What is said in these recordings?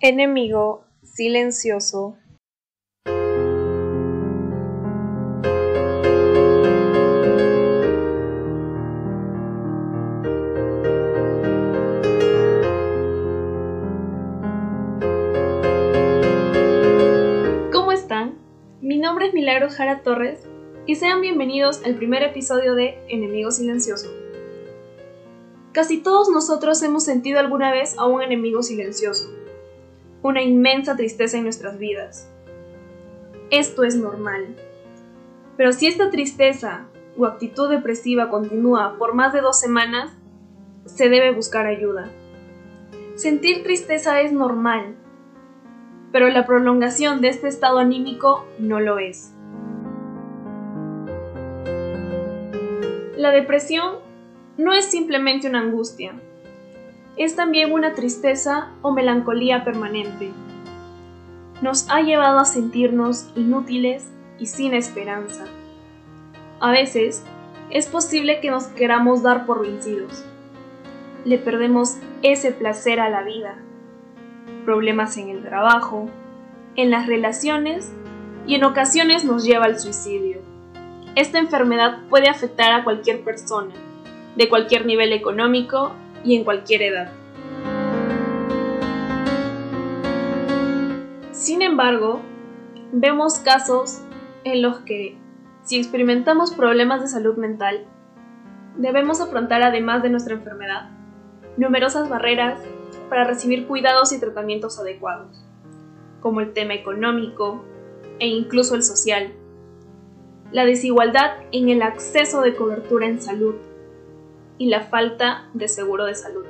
Enemigo silencioso. ¿Cómo están? Mi nombre es Milagros Jara Torres y sean bienvenidos al primer episodio de Enemigo Silencioso. Casi todos nosotros hemos sentido alguna vez a un enemigo silencioso una inmensa tristeza en nuestras vidas. Esto es normal. Pero si esta tristeza o actitud depresiva continúa por más de dos semanas, se debe buscar ayuda. Sentir tristeza es normal, pero la prolongación de este estado anímico no lo es. La depresión no es simplemente una angustia, es también una tristeza o melancolía permanente. Nos ha llevado a sentirnos inútiles y sin esperanza. A veces, es posible que nos queramos dar por vencidos. Le perdemos ese placer a la vida. Problemas en el trabajo, en las relaciones y en ocasiones nos lleva al suicidio. Esta enfermedad puede afectar a cualquier persona, de cualquier nivel económico y en cualquier edad. Sin embargo, vemos casos en los que, si experimentamos problemas de salud mental, debemos afrontar, además de nuestra enfermedad, numerosas barreras para recibir cuidados y tratamientos adecuados, como el tema económico e incluso el social, la desigualdad en el acceso de cobertura en salud, y la falta de seguro de salud.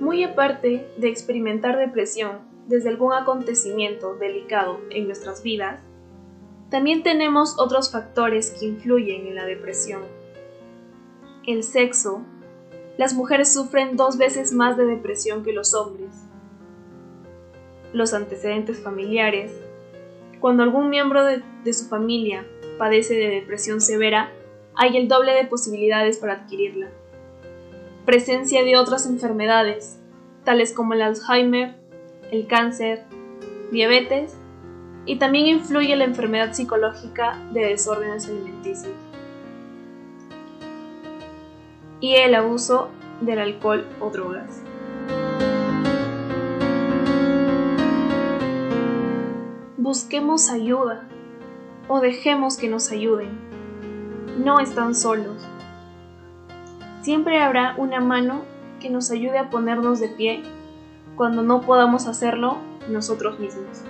Muy aparte de experimentar depresión desde algún acontecimiento delicado en nuestras vidas, también tenemos otros factores que influyen en la depresión. El sexo. Las mujeres sufren dos veces más de depresión que los hombres. Los antecedentes familiares. Cuando algún miembro de, de su familia padece de depresión severa, hay el doble de posibilidades para adquirirla. Presencia de otras enfermedades, tales como el Alzheimer, el cáncer, diabetes, y también influye la enfermedad psicológica de desórdenes alimenticios. Y el abuso del alcohol o drogas. Busquemos ayuda o dejemos que nos ayuden. No están solos. Siempre habrá una mano que nos ayude a ponernos de pie cuando no podamos hacerlo nosotros mismos.